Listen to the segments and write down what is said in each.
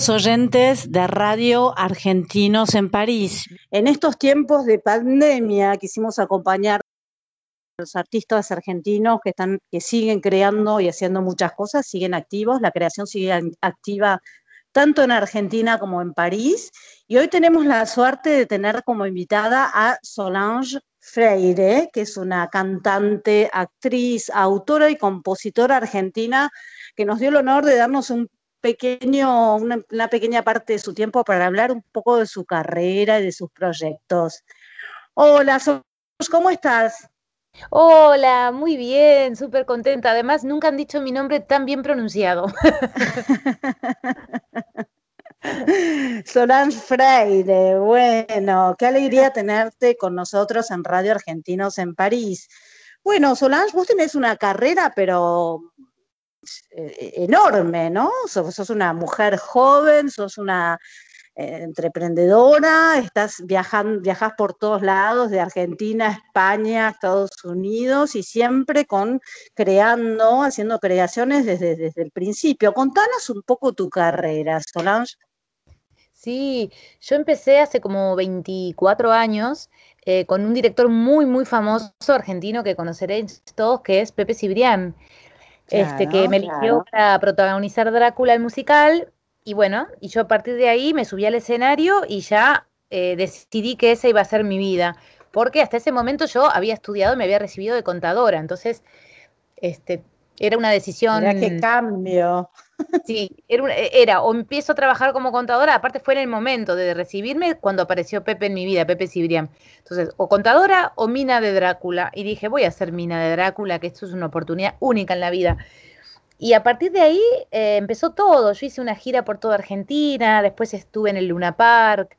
queridos oyentes de Radio Argentinos en París. En estos tiempos de pandemia quisimos acompañar a los artistas argentinos que están, que siguen creando y haciendo muchas cosas, siguen activos, la creación sigue activa tanto en Argentina como en París. Y hoy tenemos la suerte de tener como invitada a Solange Freire, que es una cantante, actriz, autora y compositora argentina que nos dio el honor de darnos un pequeño, una, una pequeña parte de su tiempo para hablar un poco de su carrera y de sus proyectos. Hola, ¿cómo estás? Hola, muy bien, súper contenta. Además, nunca han dicho mi nombre tan bien pronunciado. Solange Freire, bueno, qué alegría tenerte con nosotros en Radio Argentinos en París. Bueno, Solange, vos tenés una carrera, pero eh, enorme, ¿no? Sos, sos una mujer joven, sos una eh, emprendedora, estás viajando, viajas por todos lados, de Argentina España, Estados Unidos, y siempre con creando, haciendo creaciones desde, desde el principio. Contanos un poco tu carrera, Solange. Sí, yo empecé hace como 24 años eh, con un director muy, muy famoso argentino que conoceréis todos, que es Pepe Cibrián, este, que me eligió claro. para protagonizar Drácula el musical. Y bueno, y yo a partir de ahí me subí al escenario y ya eh, decidí que esa iba a ser mi vida. Porque hasta ese momento yo había estudiado y me había recibido de contadora. Entonces, este, era una decisión. Mirá qué cambio. Sí, era, una- era o empiezo a trabajar como contadora, aparte fue en el momento de recibirme cuando apareció Pepe en mi vida, Pepe Cibrián. Entonces, o contadora o mina de Drácula. Y dije, voy a ser mina de Drácula, que esto es una oportunidad única en la vida. Y a partir de ahí eh, empezó todo. Yo hice una gira por toda Argentina, después estuve en el Luna Park,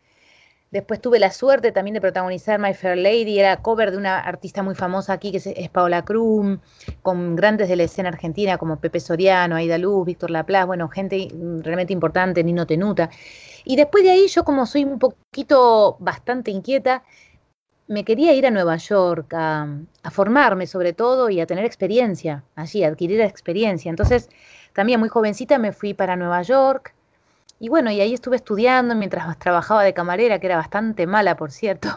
después tuve la suerte también de protagonizar My Fair Lady, era cover de una artista muy famosa aquí que es, Paola Krum, con grandes de la escena argentina como Pepe Soriano, Aida Luz, Víctor Laplace, bueno, gente realmente importante, Nino Tenuta. Y después de ahí yo como soy un poquito bastante inquieta, me quería ir a Nueva York a, formarme sobre todo y a tener experiencia allí, adquirir experiencia. Entonces, también muy jovencita me fui para Nueva York y bueno, y ahí estuve estudiando mientras trabajaba de camarera, que era bastante mala, por cierto.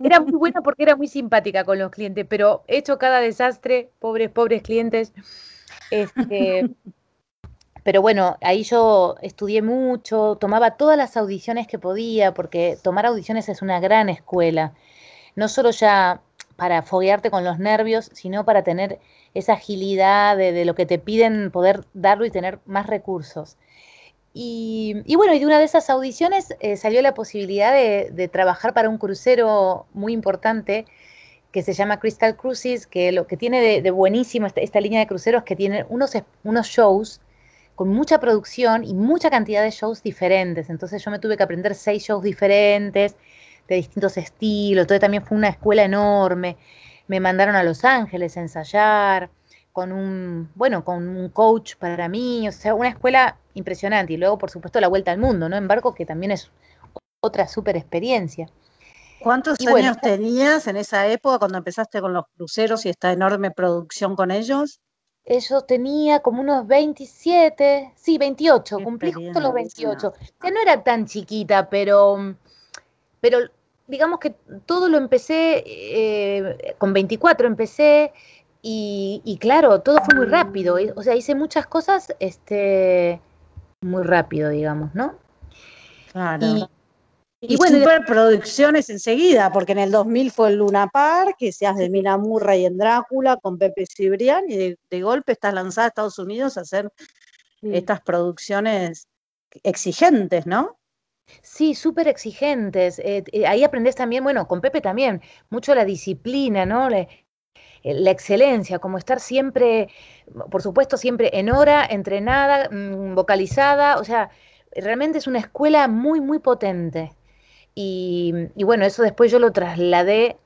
Era muy buena porque era muy simpática con los clientes, pero he hecho cada desastre, pobres, pobres clientes. Este, pero bueno, ahí yo estudié mucho, tomaba todas las audiciones que podía, porque tomar audiciones es una gran escuela. No solo ya para foguearte con los nervios, sino para tener esa agilidad de, lo que te piden, poder darlo y tener más recursos. Y, bueno, y de una de esas audiciones eh, salió la posibilidad de, trabajar para un crucero muy importante que se llama Crystal Cruises, que lo que tiene de, buenísimo esta, esta línea de cruceros que tiene unos, es- unos shows con mucha producción y mucha cantidad de shows diferentes. Entonces yo me tuve que aprender seis shows diferentes, de distintos estilos. Entonces también fue una escuela enorme. Me mandaron a Los Ángeles a ensayar con un, bueno, con un coach para mí, o sea, una escuela impresionante. Y luego, por supuesto, la vuelta al mundo, ¿no? En barco, que también es otra súper experiencia. ¿Cuántos Y bueno, años tenías en esa época cuando empezaste con los cruceros y esta enorme producción con ellos? Yo tenía como unos 27, sí, 28, Qué cumplí justo los experiencia. 28. Ya no era tan chiquita, pero, pero digamos que todo lo empecé, eh, con 24 empecé y, y claro, todo fue muy rápido. O sea, hice muchas cosas este, muy rápido, digamos, ¿no? Claro. Y, bueno, superproducciones enseguida, porque en el 2000 fue el Luna Park, que seas de Mina Murray en Drácula con Pepe Cibrián, y de, golpe estás lanzada a Estados Unidos a hacer estas producciones exigentes, ¿no? Sí, súper exigentes. Eh, eh, ahí aprendes también, bueno, con Pepe también, mucho la disciplina, ¿no? La, eh, la, excelencia, como estar siempre, por supuesto, siempre en hora, entrenada, mm, vocalizada, o sea, realmente es una escuela muy, muy potente. Y, bueno, eso después yo lo trasladé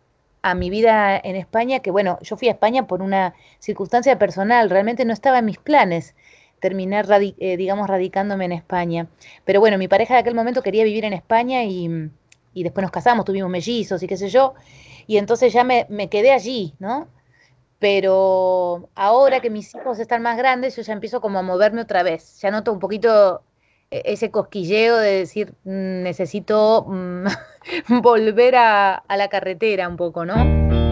a mi vida en España, que bueno, yo fui a España por una circunstancia personal, realmente no estaba en mis planes terminar, eh, digamos, radicándome en España. Pero bueno, mi pareja de aquel momento quería vivir en España y, después nos casamos, tuvimos mellizos y qué sé yo, y entonces ya me, me quedé allí, ¿no? Pero ahora que mis hijos están más grandes, yo ya empiezo como a moverme otra vez, ya noto un poquito e-, ese cosquilleo de decir, mm, necesito mm, volver a, a la carretera un poco, ¿no?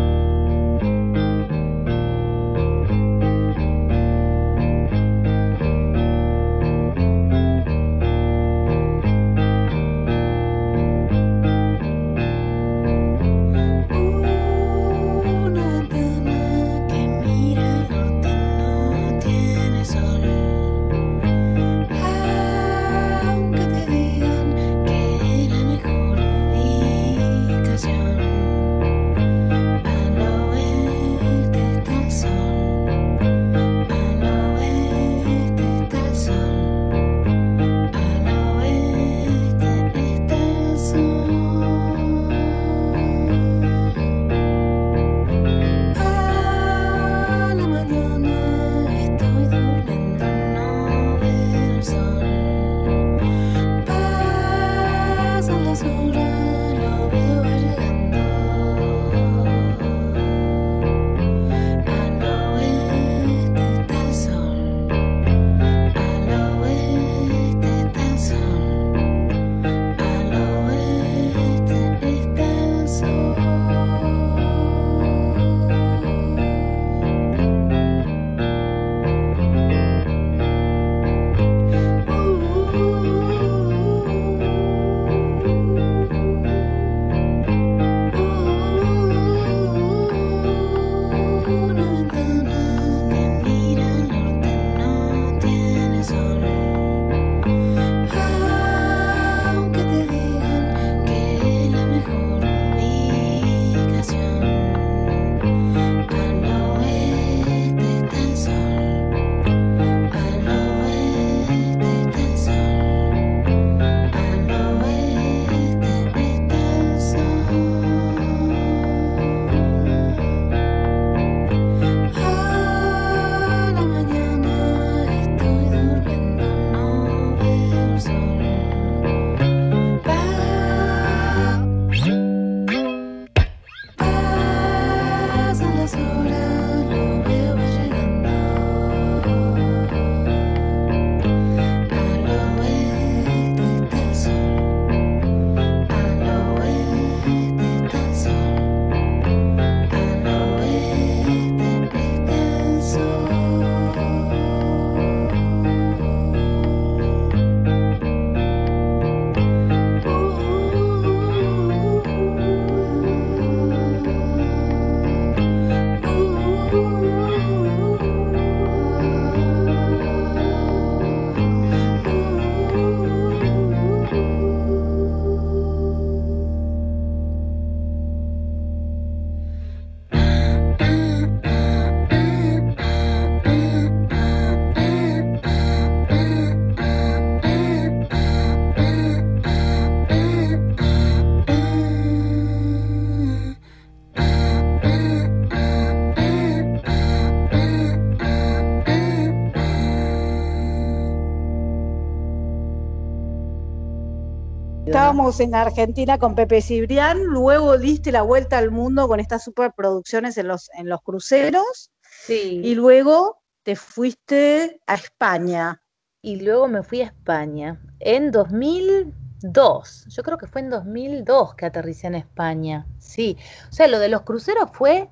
Estábamos en Argentina con Pepe Cibrián, luego diste la vuelta al mundo con estas superproducciones en los, en los cruceros. Sí. Y luego te fuiste a España. Y luego me fui a España en 2002. Yo creo que fue en 2002 que aterricé en España. Sí. O sea, lo de los cruceros fue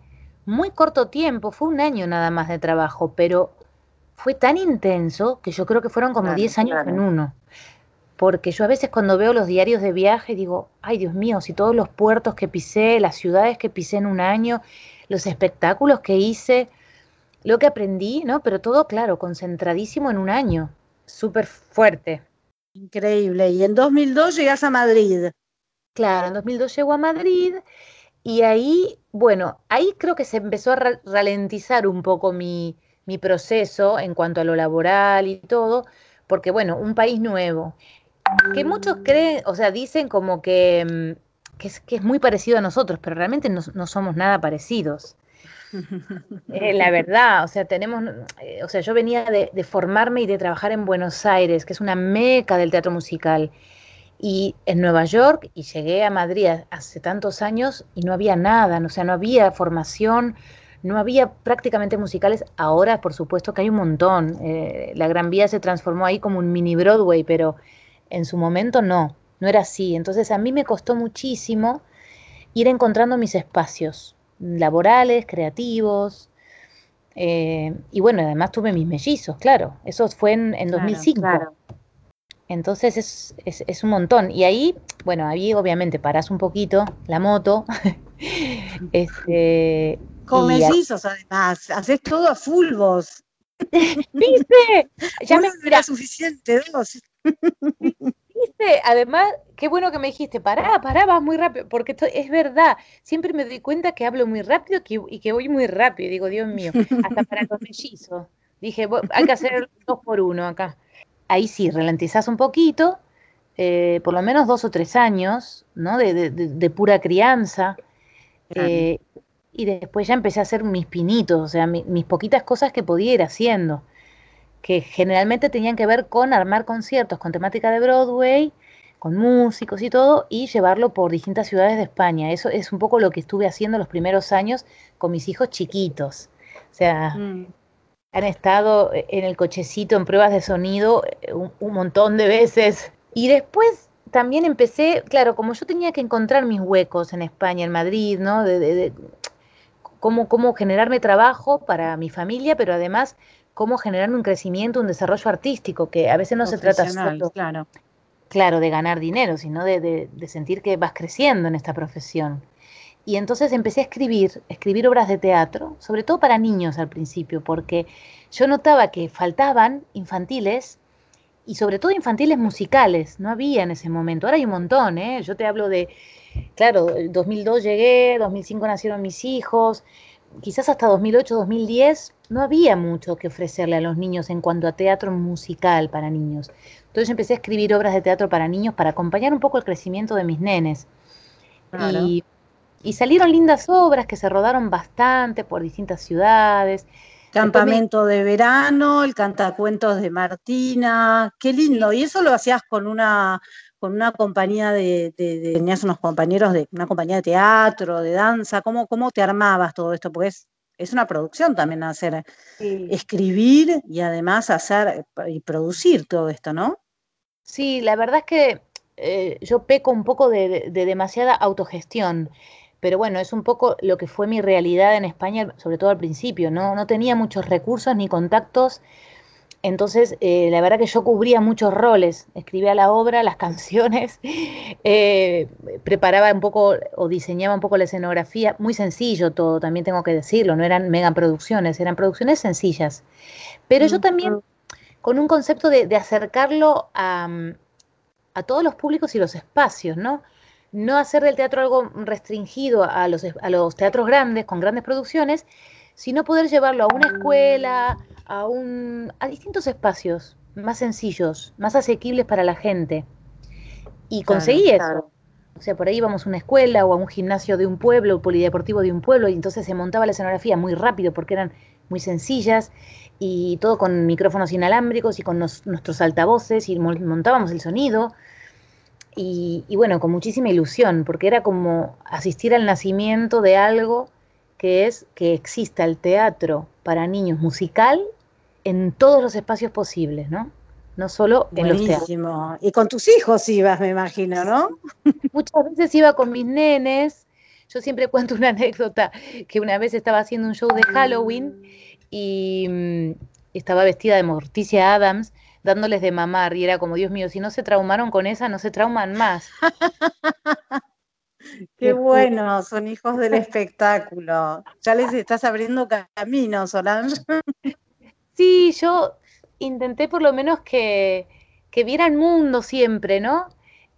muy corto tiempo, fue un año nada más de trabajo, pero fue tan intenso que yo creo que fueron como 10 años en uno porque yo a veces cuando veo los diarios de viaje digo, ay Dios mío, si todos los puertos que pisé, las ciudades que pisé en un año, los espectáculos que hice, lo que aprendí, ¿no? Pero todo, claro, concentradísimo en un año, súper fuerte. Increíble. Y en 2002 llegas a Madrid. Claro, en 2002 llego a Madrid y ahí, bueno, ahí creo que se empezó a ralentizar un poco mi, mi proceso en cuanto a lo laboral y todo, porque bueno, un país nuevo, que muchos creen, o sea, dicen como que, mm, que, es, que es muy parecido a nosotros, pero realmente no, no somos nada parecidos. Eh, la verdad, o sea, tenemos, eh, o sea, yo venía de, de, formarme y de trabajar en Buenos Aires, que es una meca del teatro musical, y en Nueva York, y llegué a Madrid hace tantos años y no había nada, o sea, no había formación, no había prácticamente musicales. Ahora, por supuesto que hay un montón. Eh, la Gran Vía se transformó ahí como un mini Broadway, pero en su momento no, no era así. Entonces a mí me costó muchísimo ir encontrando mis espacios laborales, creativos. Eh, y bueno, además tuve mis mellizos, claro. Eso fue en, en 2005. Claro. Entonces es, es, es, un montón. Y ahí, bueno, ahí obviamente parás un poquito la moto. este, con mellizos, además. Haces todo a full vos. ¿Viste? Ya me era suficiente, dos. ¿Viste? Además, qué bueno que me dijiste, pará, pará, vas muy rápido, porque es verdad, siempre me doy cuenta que hablo muy rápido y que voy muy rápido. Digo, Dios mío, hasta para los mellizos. Dije, hay que hacer dos por uno acá. Ahí sí, ralentizás un poquito, eh, por lo menos dos o tres años, ¿no? De, de, de pura crianza. Eh, y después ya empecé a hacer mis pinitos, o sea, mi, mis poquitas cosas que podía ir haciendo, que generalmente tenían que ver con armar conciertos con temática de Broadway, con músicos y todo, y llevarlo por distintas ciudades de España. Eso es un poco lo que estuve haciendo los primeros años con mis hijos chiquitos. O sea, mm. han estado en el cochecito en pruebas de sonido eh, un, un montón de veces. Y después también empecé, claro, como yo tenía que encontrar mis huecos en España, en Madrid, ¿no? De, de, de, cómo, cómo generarme trabajo para mi familia, pero además cómo generar un crecimiento, un desarrollo artístico, que a veces no se trata solo, claro. claro, de ganar dinero, sino de, de, de, sentir que vas creciendo en esta profesión. Y entonces empecé a escribir, escribir obras de teatro, sobre todo para niños al principio, porque yo notaba que faltaban infantiles y sobre todo infantiles musicales, no había en ese momento. Ahora hay un montón, ¿eh? Yo te hablo de claro, en 2002 llegué, 2005 nacieron mis hijos, quizás hasta 2008, 2010 no había mucho que ofrecerle a los niños en cuanto a teatro musical para niños. Entonces empecé a escribir obras de teatro para niños para acompañar un poco el crecimiento de mis nenes. Claro. Y, y, salieron lindas obras que se rodaron bastante por distintas ciudades. Campamento me... de verano, el cantacuentos de Martina, qué lindo. Y eso lo hacías con una con una compañía de, de, de, tenías unos compañeros de una compañía de teatro, de danza, ¿cómo, cómo te armabas todo esto? Porque es, es una producción también hacer, sí. escribir y además hacer y producir todo esto, ¿no? Sí, la verdad es que eh, yo peco un poco de, de, demasiada autogestión, pero bueno, es un poco lo que fue mi realidad en España, sobre todo al principio, ¿no? No tenía muchos recursos ni contactos entonces, eh, la verdad que yo cubría muchos roles, escribía la obra, las canciones, eh, preparaba un poco o diseñaba un poco la escenografía, muy sencillo todo, también tengo que decirlo, no eran mega producciones, eran producciones sencillas. Pero yo también con un concepto de, de acercarlo a, a, todos los públicos y los espacios, ¿no? No hacer del teatro algo restringido a los, a los teatros grandes, con grandes producciones, sino poder llevarlo a una escuela, a, un, a distintos espacios más sencillos, más asequibles para la gente. Y conseguí claro, eso. Claro. O sea, por ahí íbamos a una escuela o a un gimnasio de un pueblo, un polideportivo de un pueblo, y entonces se montaba la escenografía muy rápido porque eran muy sencillas y todo con micrófonos inalámbricos y con nos, nuestros altavoces y montábamos el sonido. Y, y, bueno, con muchísima ilusión, porque era como asistir al nacimiento de algo que es que exista el teatro para niños musical en todos los espacios posibles, ¿no? No solo en los teatros. Y con tus hijos ibas, me imagino, ¿no? Muchas veces iba con mis nenes. Yo siempre cuento una anécdota que una vez estaba haciendo un show de Halloween y mm, estaba vestida de Morticia Adams, dándoles de mamar y era como, Dios mío, si no se traumaron con esa, no se trauman más. Qué bueno, son hijos del espectáculo. Ya les estás abriendo camino, Solange. Sí, yo intenté por lo menos que, que vieran mundo siempre, ¿no?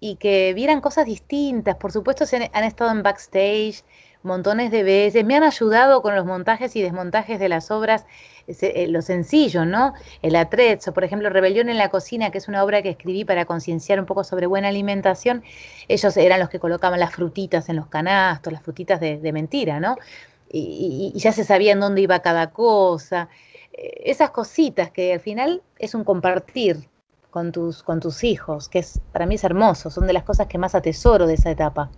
Y que vieran cosas distintas. Por supuesto, se han estado en backstage montones de veces, me han ayudado con los montajes y desmontajes de las obras, eh, lo sencillo, ¿no? El atrezzo, por ejemplo, Rebelión en la cocina, que es una obra que escribí para concienciar un poco sobre buena alimentación, ellos eran los que colocaban las frutitas en los canastos, las frutitas de, mentira, ¿no? Y, y, ya se sabía en dónde iba cada cosa. Eh, esas cositas que al final es un compartir con tus, con tus hijos, que es, para mí es hermoso, son de las cosas que más atesoro de esa etapa.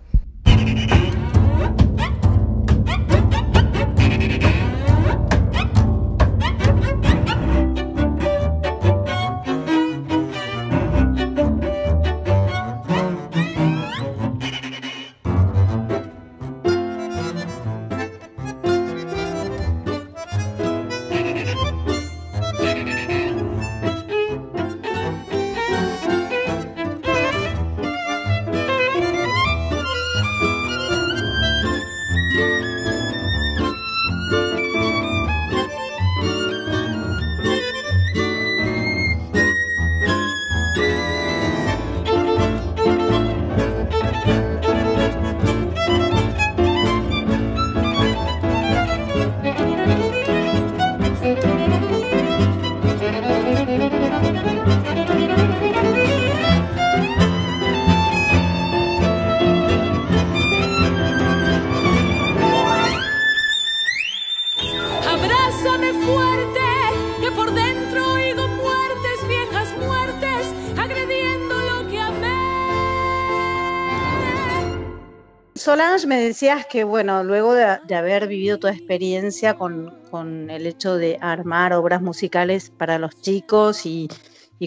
Solange, me decías que, bueno, luego de, haber vivido tu experiencia con, el hecho de armar obras musicales para los chicos y,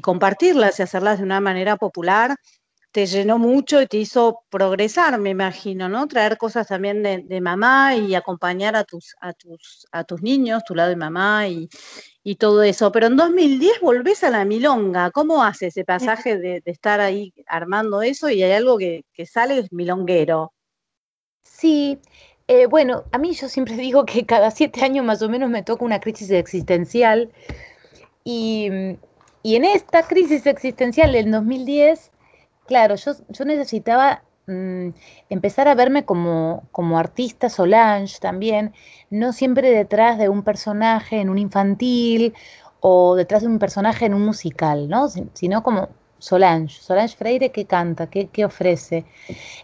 compartirlas y hacerlas de una manera popular, te llenó mucho y te hizo progresar, me imagino, ¿no? Traer cosas también de, mamá y acompañar a tus, a, tus, a tus niños, tu lado de mamá y, todo eso. Pero en 2010 volvés a la milonga. ¿Cómo hace ese pasaje de, estar ahí armando eso y hay algo que, que sale milonguero? Sí, eh, bueno, a mí yo siempre digo que cada siete años más o menos me toca una crisis existencial y, en esta crisis existencial del 2010, claro, yo, yo necesitaba mm, empezar a verme como, como artista Solange también, no siempre detrás de un personaje en un infantil o detrás de un personaje en un musical, ¿no? sino como Solange, Solange Freire que canta, que, que ofrece.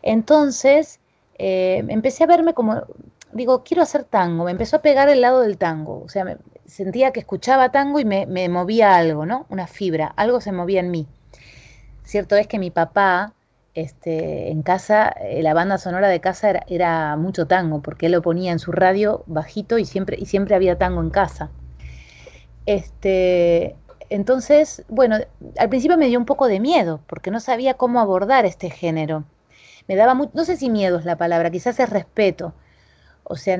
Entonces, eh, empecé a verme como, digo, quiero hacer tango, me empezó a pegar el lado del tango, o sea, sentía que escuchaba tango y me, movía algo, ¿no? Una fibra, algo se movía en mí. Cierto es que mi papá, este, en casa, eh, la banda sonora de casa era, mucho tango, porque él lo ponía en su radio bajito y siempre, y siempre había tango en casa. Este, entonces, bueno, al principio me dio un poco de miedo, porque no sabía cómo abordar este género me daba mucho, no sé si miedo es la palabra, quizás es respeto. O sea,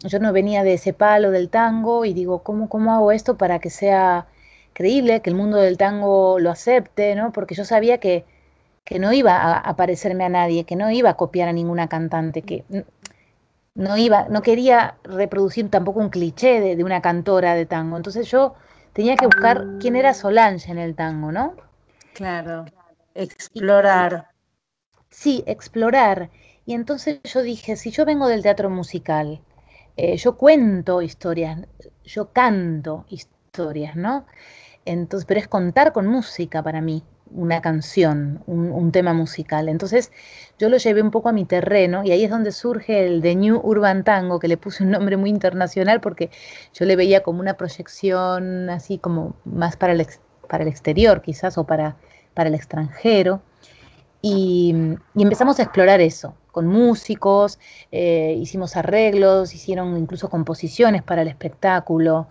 yo no venía de ese palo del tango y digo, ¿cómo, cómo hago esto para que sea creíble, que el mundo del tango lo acepte, ¿no? Porque yo sabía que, que no iba a, parecerme a nadie, que no iba a copiar a ninguna cantante, que no iba, no quería reproducir tampoco un cliché de, de una cantora de tango. Entonces yo tenía que buscar quién era Solange en el tango, ¿no? Claro, explorar. Sí, explorar. Y entonces yo dije, si yo vengo del teatro musical, eh, yo cuento historias, yo canto historias, ¿no? Entonces, pero es contar con música para mí, una canción, un, tema musical. Entonces yo lo llevé un poco a mi terreno y ahí es donde surge el The New Urban Tango, que le puse un nombre muy internacional porque yo le veía como una proyección así como más para el, para el exterior quizás o para, para el extranjero. Y, empezamos a explorar eso, con músicos, eh, hicimos arreglos, hicieron incluso composiciones para el espectáculo.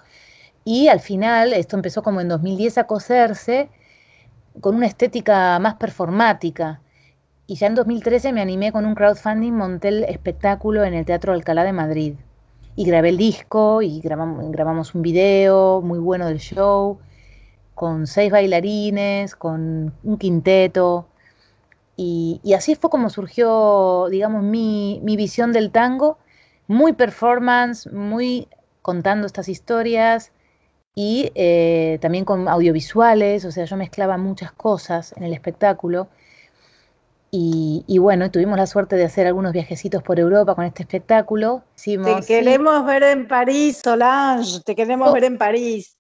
Y al final, esto empezó como en 2010 a coserse con una estética más performática. Y ya en 2013 me animé con un crowdfunding, monté el espectáculo en el Teatro Alcalá de Madrid. Y grabé el disco y grabamos, grabamos un video muy bueno del show con seis bailarines, con un quinteto. Y, así fue como surgió, digamos, mi, mi visión del tango, muy performance, muy contando estas historias y eh, también con audiovisuales, o sea, yo mezclaba muchas cosas en el espectáculo. Y, bueno, tuvimos la suerte de hacer algunos viajecitos por Europa con este espectáculo. te queremos ver en París, Solange, te queremos oh. ver en París.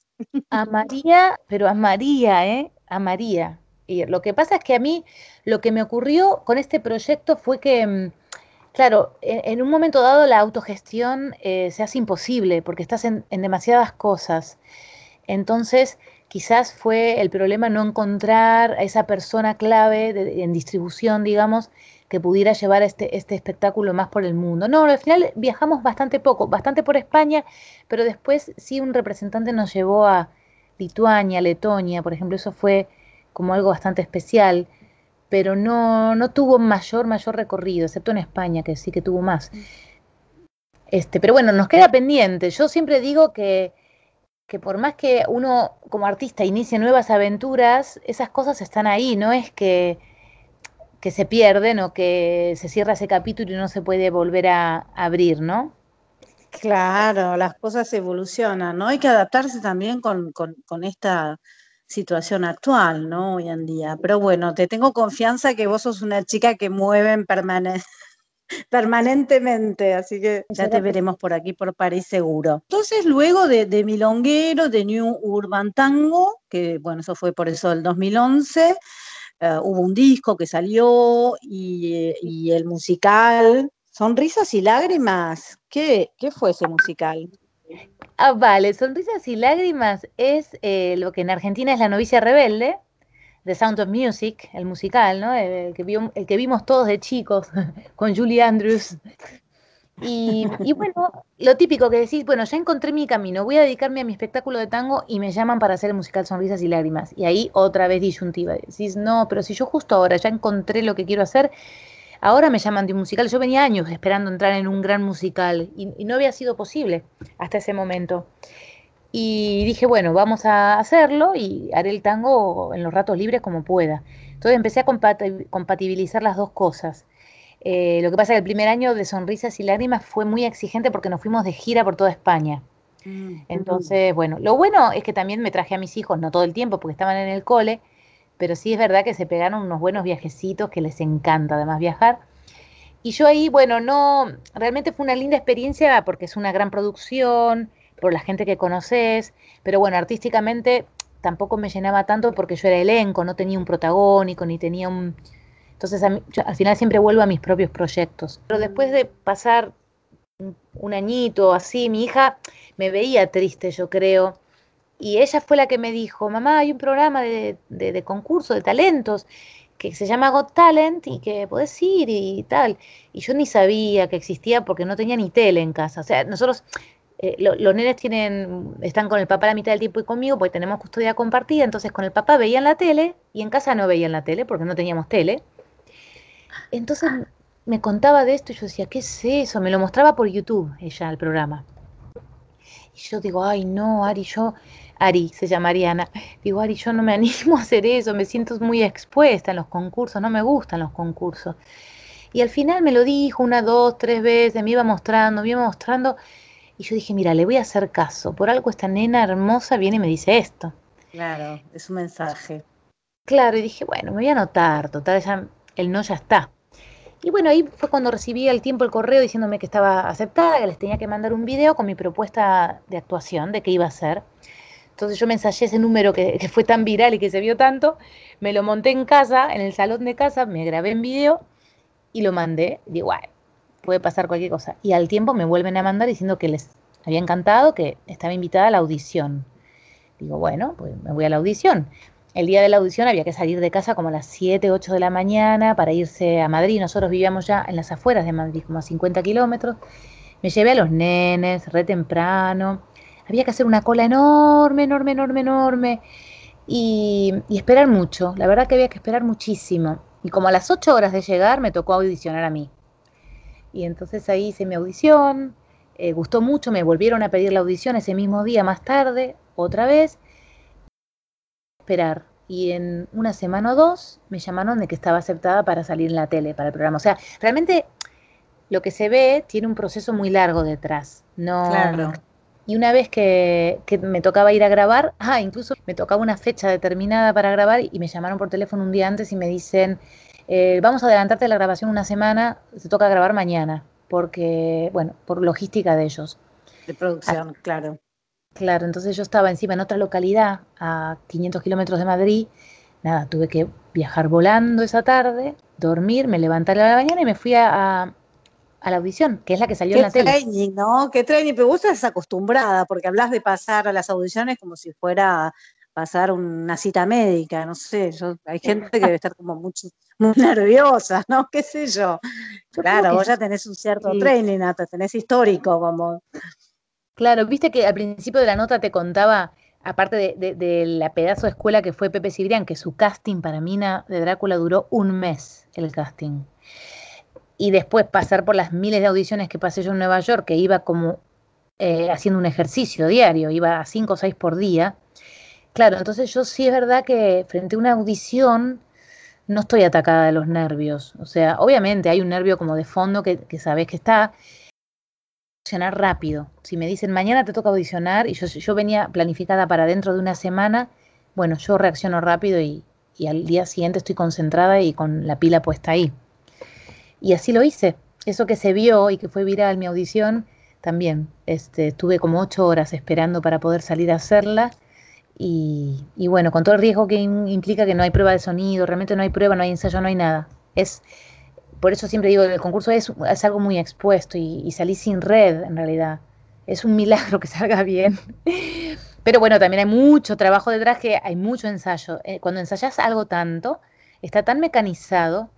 A María, pero a María, ¿eh? A María. Y lo que pasa es que a mí lo que me ocurrió con este proyecto fue que, mm, claro, en, un momento dado la autogestión eh, se hace imposible porque estás en, demasiadas cosas. Entonces, quizás fue el problema no encontrar a esa persona clave en distribución, digamos, que pudiera llevar este, este espectáculo más por el mundo. No, al final viajamos bastante poco, bastante por España, pero después sí un representante nos llevó a Lituania, Letonia, por ejemplo, eso fue como algo bastante especial, pero no, no tuvo mayor, mayor recorrido, excepto en España, que sí que tuvo más. Este, pero bueno, nos queda pendiente. Yo siempre digo que, que por más que uno como artista inicie nuevas aventuras, esas cosas están ahí, no es que, que se pierden o que se cierra ese capítulo y no se puede volver a, abrir, ¿no? Claro, las cosas evolucionan, ¿no? Hay que adaptarse también con, con, con esta situación actual, ¿no? Hoy en día. Pero bueno, te tengo confianza que vos sos una chica que mueve permanentemente, así que ya te veremos por aquí, por París seguro. Entonces, luego de, Milonguero, de New Urban Tango, que bueno, eso fue por eso del 2011, eh, hubo un disco que salió y, y, el musical, Sonrisas y Lágrimas, ¿qué, qué fue ese musical? Ah, vale, Sonrisas y Lágrimas es eh, lo que en Argentina es La novicia rebelde, The Sound of Music, el musical, ¿no? El, que, el que vimos todos de chicos con Julie Andrews. Y, bueno, lo típico que decís, bueno, ya encontré mi camino, voy a dedicarme a mi espectáculo de tango y me llaman para hacer el musical Sonrisas y Lágrimas. Y ahí otra vez disyuntiva. Decís, no, pero si yo justo ahora ya encontré lo que quiero hacer, Ahora me llaman de un musical. Yo venía años esperando entrar en un gran musical y, no había sido posible hasta ese momento. Y dije, bueno, vamos a hacerlo y haré el tango en los ratos libres como pueda. Entonces empecé a compatibilizar las dos cosas. Eh, lo que pasa es que el primer año de Sonrisas y Lágrimas fue muy exigente porque nos fuimos de gira por toda España. Mm, Entonces, bueno, lo bueno es que también me traje a mis hijos, no todo el tiempo porque estaban en el cole, pero sí es verdad que se pegaron unos buenos viajecitos que les encanta además viajar. Y yo ahí, bueno, no, realmente fue una linda experiencia porque es una gran producción, por la gente que conoces, pero bueno, artísticamente tampoco me llenaba tanto porque yo era elenco, no tenía un protagónico, ni tenía un... Entonces al final siempre vuelvo a mis propios proyectos. Pero después de pasar un añito así, mi hija me veía triste, yo creo, y ella fue la que me dijo, mamá, hay un programa de, de, concurso de talentos que se llama Got Talent y que podés ir y tal. Y yo ni sabía que existía porque no tenía ni tele en casa. O sea, nosotros, eh, los nenes tienen, están con el papá la mitad del tiempo y conmigo porque tenemos custodia compartida, entonces con el papá veían la tele y en casa no veían la tele porque no teníamos tele. Entonces me contaba de esto y yo decía, ¿qué es eso? Me lo mostraba por YouTube ella, el programa. Y yo digo, ay no, Ari, yo Ari, se llama Ariana. Digo, Ari, yo no me animo a hacer eso, me siento muy expuesta en los concursos, no me gustan los concursos. Y al final me lo dijo una, dos, tres veces, me iba mostrando, me iba mostrando. Y yo dije, mira, le voy a hacer caso. Por algo esta nena hermosa viene y me dice esto. Claro, es un mensaje. Claro, y dije, bueno, me voy a anotar, total, ya, el no ya está. Y bueno, ahí fue cuando recibí al tiempo el correo diciéndome que estaba aceptada, que les tenía que mandar un video con mi propuesta de actuación, de qué iba a hacer. Entonces yo me ensayé ese número que, fue tan viral y que se vio tanto, me lo monté en casa, en el salón de casa, me grabé en video y lo mandé. Digo, puede pasar cualquier cosa. Y al tiempo me vuelven a mandar diciendo que les había encantado, que estaba invitada a la audición. Digo, bueno, pues me voy a la audición. El día de la audición había que salir de casa como a las 7, 8 de la mañana para irse a Madrid. Nosotros vivíamos ya en las afueras de Madrid, como a 50 kilómetros. Me llevé a los nenes re temprano había que hacer una cola enorme, enorme, enorme, enorme y, esperar mucho. La verdad que había que esperar muchísimo. Y como a las ocho horas de llegar me tocó audicionar a mí. Y entonces ahí hice mi audición, eh, gustó mucho, me volvieron a pedir la audición ese mismo día más tarde, otra vez, esperar. Y en una semana o dos me llamaron de que estaba aceptada para salir en la tele, para el programa. O sea, realmente lo que se ve tiene un proceso muy largo detrás. No, Claro. Y una vez que, que me tocaba ir a grabar, ah, incluso me tocaba una fecha determinada para grabar y me llamaron por teléfono un día antes y me dicen, eh, vamos a adelantarte la grabación una semana, te toca grabar mañana, porque, bueno, por logística de ellos. De producción, claro. Claro, entonces yo estaba encima en otra localidad, a 500 kilómetros de Madrid. Nada, tuve que viajar volando esa tarde, dormir, me levanté a la mañana y me fui a, a- a la audición, que es la que salió en la tele. training, ¿no? Qué training, pero vos estás acostumbrada, porque hablas de pasar a las audiciones como si fuera pasar una cita médica, no sé, yo, hay gente que debe estar como mucho, muy nerviosa, ¿no? ¿Qué sé yo? Claro, vos ya tenés un cierto sí. training, hasta tenés histórico, como, Claro, viste que al principio de la nota te contaba, aparte de, de- de la pedazo de escuela que fue Pepe Cibrián, que su casting para Mina de Drácula duró un mes, el casting. Y después pasar por las miles de audiciones que pasé yo en Nueva York, que iba como eh, haciendo un ejercicio diario, iba a cinco o seis por día. Claro, entonces yo sí es verdad que frente a una audición no estoy atacada de los nervios. O sea, obviamente hay un nervio como de fondo que, que sabes que está, audicionar rápido. Si me dicen mañana te toca audicionar y yo, yo venía planificada para dentro de una semana, bueno, yo reacciono rápido y, y al día siguiente estoy concentrada y con la pila puesta ahí. Y así lo hice. Eso que se vio y que fue viral mi audición, también. Este, estuve como ocho horas esperando para poder salir a hacerla. Y, y bueno, con todo el riesgo que implica que no hay prueba de sonido, realmente no hay prueba, no hay ensayo, no hay nada. Es, por eso siempre digo, el concurso es, es algo muy expuesto y, y salí sin red en realidad. Es un milagro que salga bien. Pero bueno, también hay mucho trabajo detrás, que hay mucho ensayo. Eh, cuando ensayas algo tanto, está tan mecanizado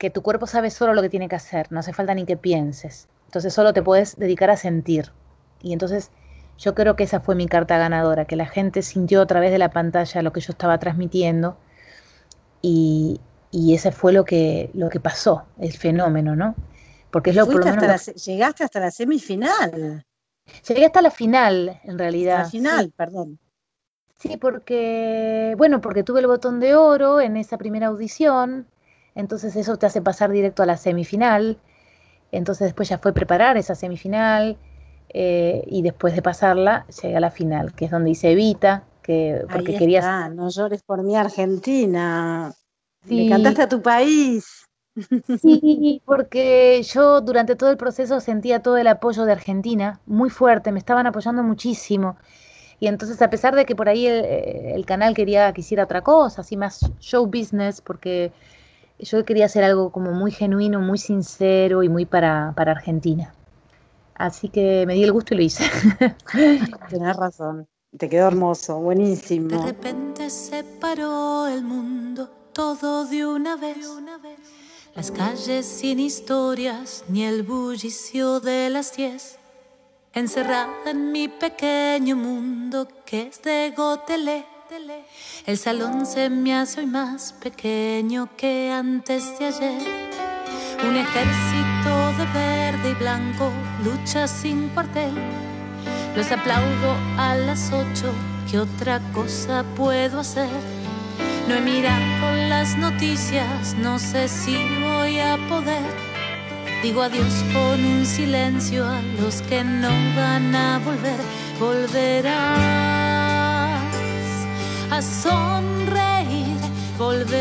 que tu cuerpo sabe solo lo que tiene que hacer, no hace falta ni que pienses. Entonces solo te puedes dedicar a sentir. Y entonces yo creo que esa fue mi carta ganadora, que la gente sintió a través de la pantalla lo que yo estaba transmitiendo y, y ese fue lo que, lo que pasó, el fenómeno, ¿no? Porque es lo por menos la llegaste hasta la semifinal, Llegué hasta la final, en realidad. la sí. final, perdón. Sí, porque, bueno, porque tuve el botón de oro en esa primera audición, entonces eso te hace pasar directo a la semifinal, entonces después ya fue preparar esa semifinal eh, y después de pasarla llegué a la final, que es donde hice Evita, que porque Ahí querías... está, no llores por mí, Argentina. Le Sí. cantaste a tu país. Sí, porque yo durante todo el proceso sentía todo el apoyo de Argentina, muy fuerte, me estaban apoyando muchísimo. Y entonces, a pesar de que por ahí el, el canal quería que hiciera otra cosa, así más show business, porque yo quería hacer algo como muy genuino, muy sincero y muy para, para Argentina. Así que me di el gusto y lo hice. Tenés razón. Te quedó hermoso, De buenísimo. repente se paró el mundo todo de una vez. Las calles sin historias, ni el bullicio de las diez. Encerrada en mi pequeño mundo que es de gotelé. El salón se me hace hoy más pequeño que antes de ayer. Un ejército de verde y blanco lucha sin cuartel. Los aplaudo a las ocho, ¿qué otra cosa puedo hacer? No he mirado las noticias, no sé si voy a poder. Digo adiós con un silencio a los que no van a volver. Volverás a sonreír, volveremos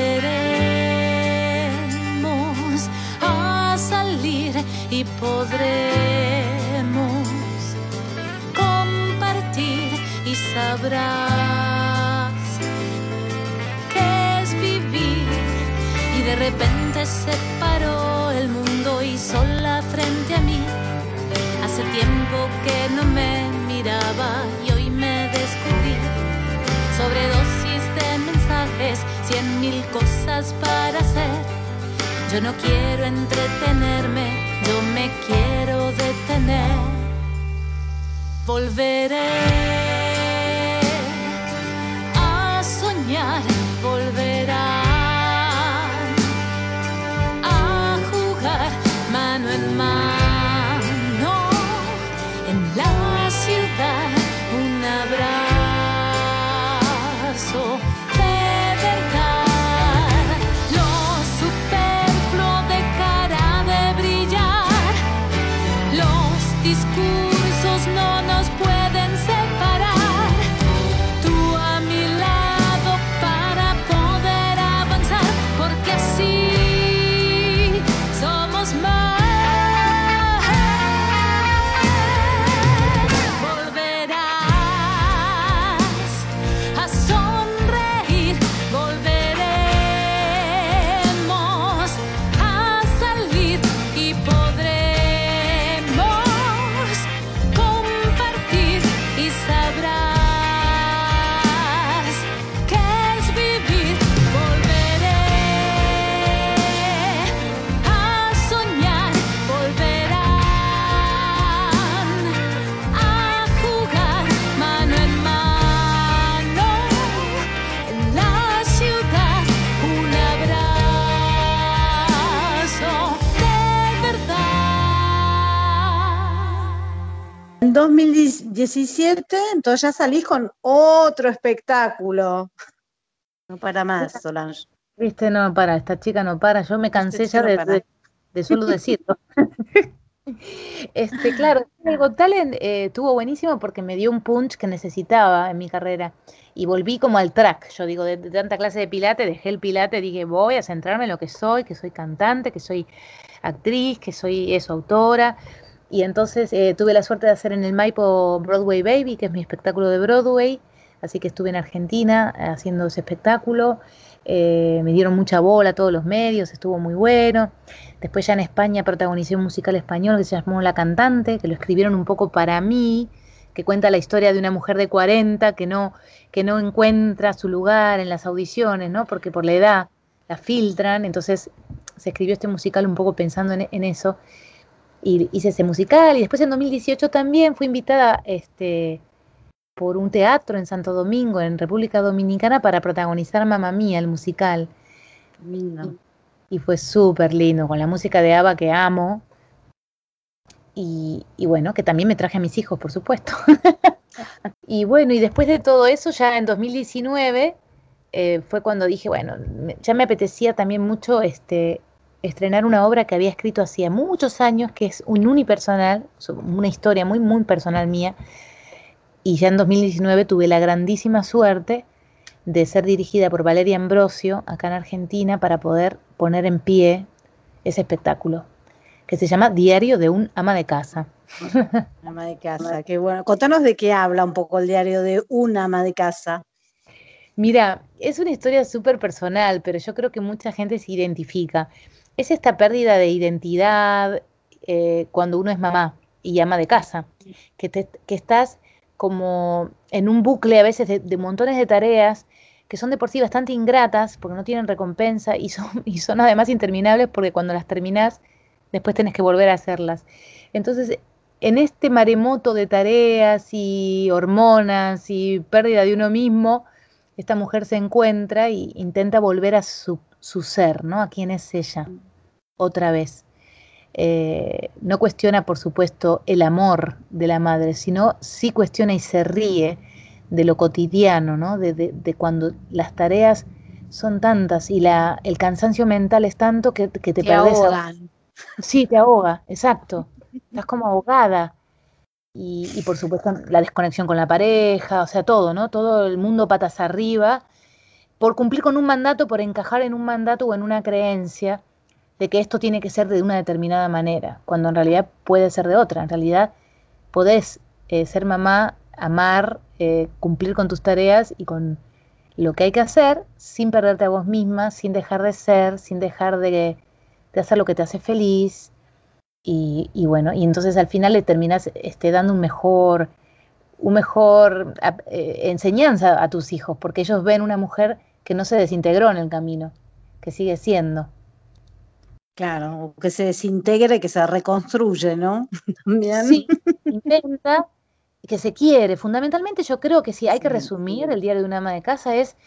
a salir y podremos compartir y sabrás que es vivir. Y de repente se paró el mundo y sola frente a mí. Hace tiempo que no me miraba y hoy me descubrí sobredosis de mensajes cien mil cosas para hacer. Yo no quiero entretenerme yo me quiero detener. Volveré entonces ya salís con otro espectáculo. No para más, Solange. Viste, no para, esta chica no para, yo me cansé ya de, de, solo decirlo. este, claro, el Got Talent eh, estuvo buenísimo porque me dio un punch que necesitaba en mi carrera y volví como al track. Yo digo, de, tanta clase de pilate, dejé el pilate, dije, voy a centrarme en lo que soy, que soy cantante, que soy actriz, que soy eso, autora. Y entonces eh, tuve la suerte de hacer en el Maipo Broadway Baby, que es mi espectáculo de Broadway. Así que estuve en Argentina eh, haciendo ese espectáculo. Eh, me dieron mucha bola todos los medios, estuvo muy bueno. Después ya en España protagonicé un musical español que se llamó La Cantante, que lo escribieron un poco para mí, que cuenta la historia de una mujer de 40 que no, que no encuentra su lugar en las audiciones, ¿no? Porque por la edad la filtran, entonces se escribió este musical un poco pensando en, en eso. Y hice ese musical y después en 2018 también fui invitada este, por un teatro en Santo Domingo, en República Dominicana, para protagonizar Mamá Mía, el musical. Y, fue súper lindo, con la música de Ava que amo. Y, bueno, que también me traje a mis hijos, por supuesto. y bueno, y después de todo eso, ya en 2019, eh, fue cuando dije, bueno, ya me apetecía también mucho este, estrenar una obra que había escrito hacía muchos años, que es un unipersonal, una historia muy, muy personal mía, y ya en 2019 tuve la grandísima suerte de ser dirigida por Valeria Ambrosio acá en Argentina para poder poner en pie ese espectáculo que se llama Diario de un ama de casa. Ama de casa, qué bueno. Contanos de qué habla un poco el diario de un ama de casa. Mira, es una historia súper personal, pero yo creo que mucha gente se identifica. Es esta pérdida de identidad eh, cuando uno es mamá y ama de casa, que, que estás como en un bucle a veces de, montones de tareas que son de por sí bastante ingratas porque no tienen recompensa y son, y son además interminables porque cuando las terminas después tenés que volver a hacerlas. Entonces, en este maremoto de tareas y hormonas y pérdida de uno mismo, esta mujer se encuentra y intenta volver a su, su ser, ¿no? A quién es ella, otra vez. Eh, no cuestiona, por supuesto, el amor de la madre, sino sí cuestiona y se ríe de lo cotidiano, ¿no? de, cuando las tareas son tantas y la, el cansancio mental es tanto que, te, te Sí, te ahoga, exacto. Estás como ahogada. Y, y, por supuesto la desconexión con la pareja, o sea, todo, ¿no? Todo el mundo patas arriba, por cumplir con un mandato, por encajar en un mandato o en una creencia de que esto tiene que ser de una determinada manera, cuando en realidad puede ser de otra. En realidad podés eh, ser mamá, amar, eh, cumplir con tus tareas y con lo que hay que hacer sin perderte a vos misma, sin dejar de ser, sin dejar de, hacer lo que te hace feliz. Y, bueno, y entonces al final le terminas este, dando un mejor, un mejor eh, enseñanza a tus hijos, porque ellos ven una mujer que no se desintegró en el camino, que sigue siendo. Claro, que se desintegre, que se reconstruye, ¿no? También. Sí, intenta que se quiere. Fundamentalmente yo creo que si hay que resumir el diario de una ama de casa es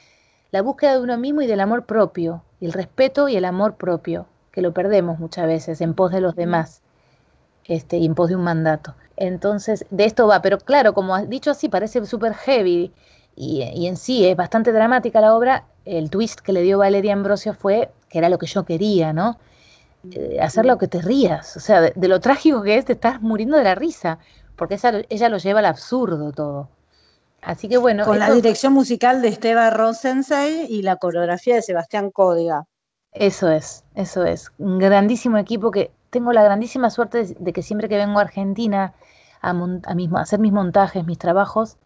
la búsqueda de uno mismo y del amor propio, el respeto y el amor propio, que lo perdemos muchas veces en pos de los demás este, y en pos de un mandato. Entonces, de esto va, pero claro, como has dicho así, parece súper heavy y, y, en sí es bastante dramática la obra, el twist que le dio Valeria Ambrosio fue que era lo que yo quería, ¿no? Eh, hacer lo que te rías. O sea, de, lo trágico que es, te estás muriendo de la risa, porque ella lo lleva al absurdo todo. Así que bueno. Con la dirección musical de Esteban Rosensei y la coreografía de Sebastián Códiga. Eso es, eso es. Un grandísimo equipo que tengo la grandísima suerte de, que siempre que vengo a Argentina a, a hacer mis montajes, mis trabajos,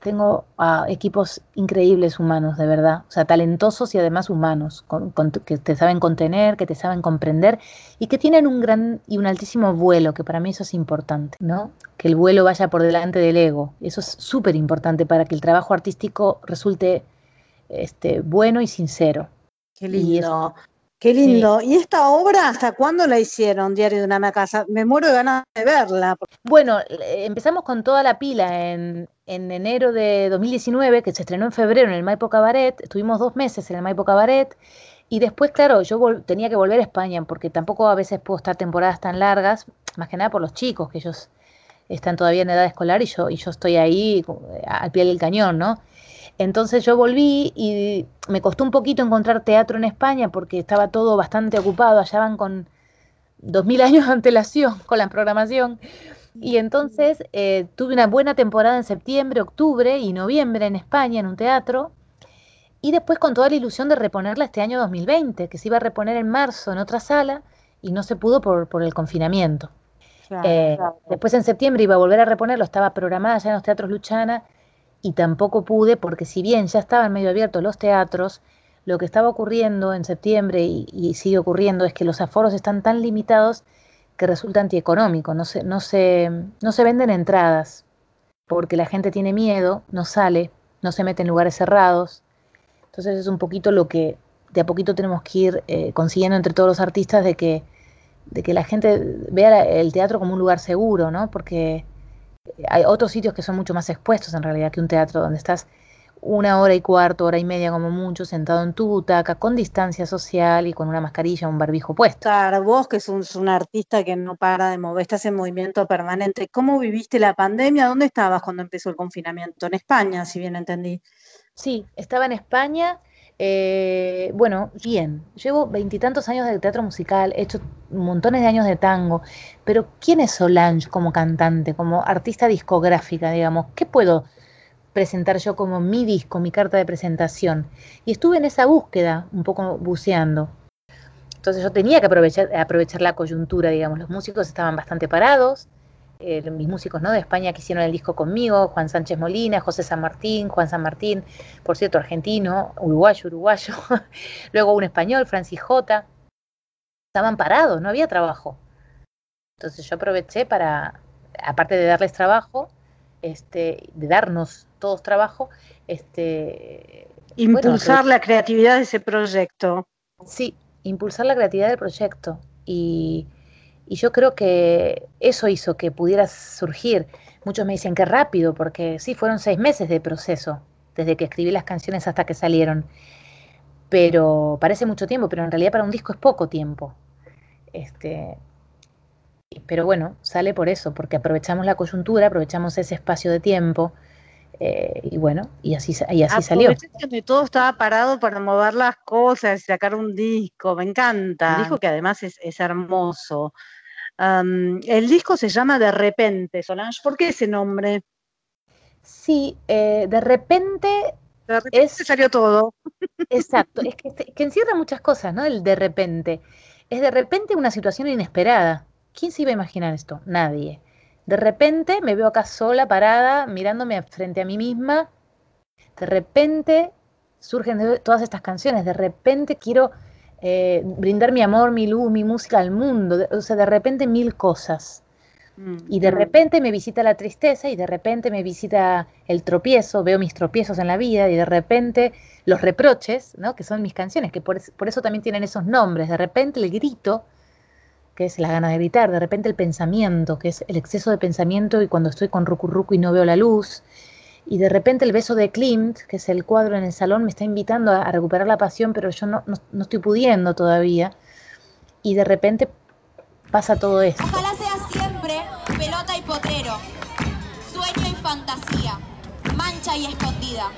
tengo equipos increíbles humanos, de verdad, o sea, talentosos y además humanos, que te saben contener, que te saben comprender y que tienen un gran y un altísimo vuelo, que para mí eso es importante, ¿no? Que el vuelo vaya por delante del ego, eso es súper importante para que el trabajo artístico resulte este, bueno y sincero. Qué lindo. Qué lindo. ¿Y esta obra hasta cuándo la hicieron, Diario de una casa? Me muero de ganas de verla. Bueno, empezamos con toda la pila en, en enero de 2019, que se estrenó en febrero en el Maipo Cabaret. Estuvimos dos meses en el Maipo Cabaret. Y después, claro, yo tenía que volver a España, porque tampoco a veces puedo estar temporadas tan largas, más que nada por los chicos, que ellos están todavía en edad escolar y yo, y yo estoy ahí eh, al pie del cañón, ¿no? Entonces yo volví y me costó un poquito encontrar teatro en España porque estaba todo bastante ocupado, allá van con dos mil años de antelación con la programación. Y entonces eh, tuve una buena temporada en septiembre, octubre y noviembre en España en un teatro. Y después con toda la ilusión de reponerla este año 2020, que se iba a reponer en marzo en otra sala y no se pudo por, por el confinamiento. Eh, después en septiembre iba a volver a reponerlo, estaba programada ya en los teatros Luchana y tampoco pude porque si bien ya estaban medio abiertos los teatros, lo que estaba ocurriendo en septiembre y, sigue ocurriendo es que los aforos están tan limitados que resulta antieconómico, no se, no, se, no se venden entradas porque la gente tiene miedo, no sale, no se mete en lugares cerrados. Entonces es un poquito lo que de a poquito tenemos que ir eh, consiguiendo entre todos los artistas de que, de que la gente vea el teatro como un lugar seguro, ¿no? Porque hay otros sitios que son mucho más expuestos en realidad que un teatro donde estás una hora y cuarto, hora y media como mucho, sentado en tu butaca, con distancia social y con una mascarilla, un barbijo puesto. Claro, vos que sos un, artista que no para de mover, estás en movimiento permanente, ¿cómo viviste la pandemia? ¿Dónde estabas cuando empezó el confinamiento? En España, si bien entendí. Sí, estaba en España eh, bueno, bien, llevo veintitantos años de teatro musical, he hecho montones de años de tango, pero ¿quién es Solange como cantante, como artista discográfica, digamos? ¿Qué puedo presentar yo como mi disco, mi carta de presentación? Y estuve en esa búsqueda, un poco buceando. Entonces yo tenía que aprovechar, aprovechar la coyuntura, digamos, los músicos estaban bastante parados, eh, mis músicos ¿no? de España que hicieron el disco conmigo, Juan Sánchez Molina, José San Martín, Juan San Martín, por cierto, argentino, uruguayo, uruguayo, luego un español, Francis J. Estaban parados, no había trabajo. Entonces yo aproveché para, aparte de darles trabajo, este, de darnos todos trabajo, este, impulsar la creatividad de ese proyecto. Sí, impulsar la creatividad del proyecto y y yo creo que eso hizo que pudiera surgir. Muchos me dicen que rápido, porque sí, fueron seis meses de proceso, desde que escribí las canciones hasta que salieron. Pero parece mucho tiempo, pero en realidad para un disco es poco tiempo. Este, pero bueno, sale por eso, porque aprovechamos la coyuntura, aprovechamos ese espacio de tiempo. Eh, y bueno, y así, y así salió. Donde todo estaba parado para mover las cosas, sacar un disco, me encanta. Un disco que además es, es hermoso el disco se llama De repente, Solange. ¿Por qué ese nombre? Sí, eh, de repente. De repente salió todo. Exacto, es que, que, encierra muchas cosas, ¿no? El de repente. Es de repente una situación inesperada. ¿Quién se iba a imaginar esto? Nadie. De repente me veo acá sola, parada, mirándome frente a mí misma. De repente surgen todas estas canciones. De repente quiero eh, brindar mi amor, mi luz, mi música al mundo, o sea, de repente mil cosas. Mm, y de repente me visita la tristeza y de repente me visita el tropiezo, veo mis tropiezos en la vida y de repente los reproches, ¿no? que son mis canciones, que por, eso también tienen esos nombres. De repente el grito, que es la gana de gritar, de repente el pensamiento, que es el exceso de pensamiento y cuando estoy con Ruku y no veo la luz. Y de repente el beso de Klimt, que es el cuadro en el salón, me está invitando a, recuperar la pasión, pero yo no, no, estoy pudiendo todavía. Y de repente pasa todo esto. Ojalá sea siempre pelota y potrero, sueño y fantasía, mancha y escondida.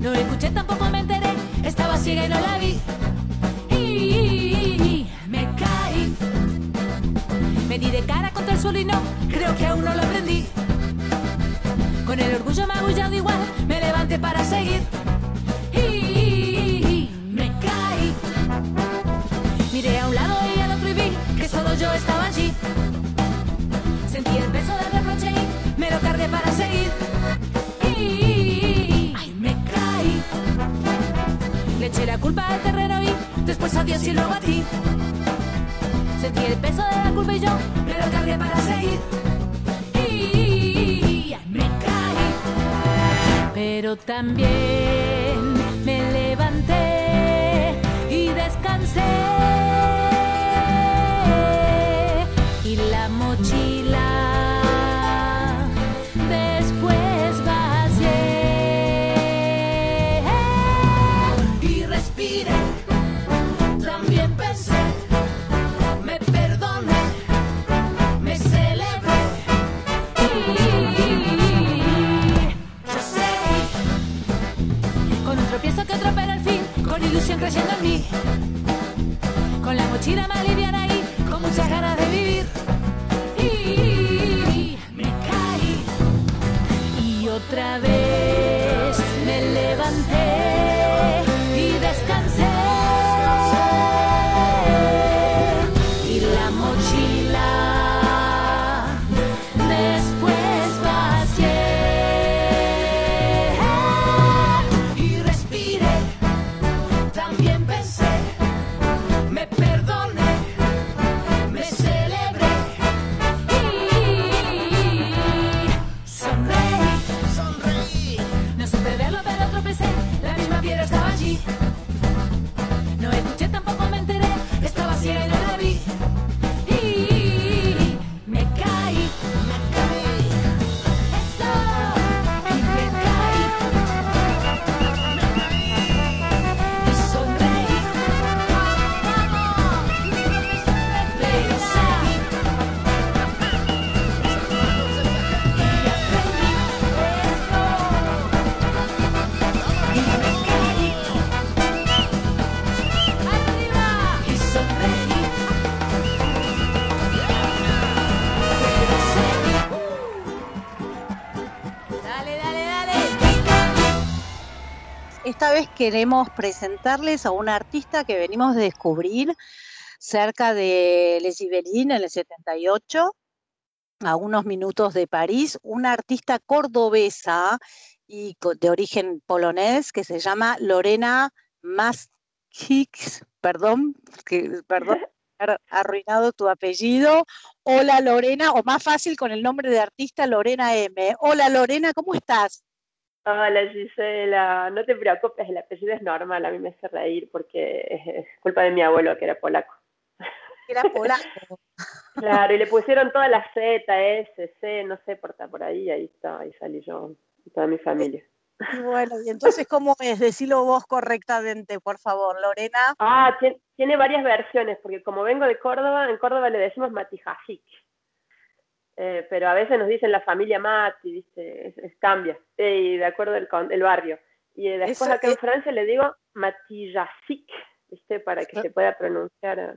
No escuché, tampoco me enteré, estaba ciega y no la vi. Y me caí. Me di de cara contra el suelo y no, creo que aún no lo aprendí. Con el orgullo magullado igual, después a Dios y luego a ti. Sentí el peso de la culpa y yo me lo cargué para seguir. Y me caí. Pero también mochila más liviana y con muchas ganas de vivir. Y me caí y otra vez Esta vez queremos presentarles a una artista que venimos de descubrir cerca de Les Yvelines en el 78, a unos minutos de París, una artista cordobesa y de origen polonés que se llama Lorena Maskix, perdón, que, perdón arruinado tu apellido. Hola Lorena, o más fácil con el nombre de artista Lorena M. Hola Lorena, ¿cómo estás? Hola Gisela, no te preocupes, el apellido es normal, a mí me hace reír porque es, es culpa de mi abuelo que era polaco. Era polaco. Claro, y le pusieron todas las Z, S, C, no sé, por, por ahí, ahí está, ahí salí yo y toda mi familia. Y bueno, y entonces, ¿cómo es? Decilo vos correctamente, por favor, Lorena. Ah, tiene, tiene varias versiones, porque como vengo de Córdoba, en Córdoba le decimos Matijasic. Eh, pero a veces nos dicen la familia Mati, ¿viste? Es, es cambia, eh, y de acuerdo el, con- el barrio. Y eh, después Eso acá en Francia le digo Matijasic, ¿viste? Para que se pueda pronunciar. eh.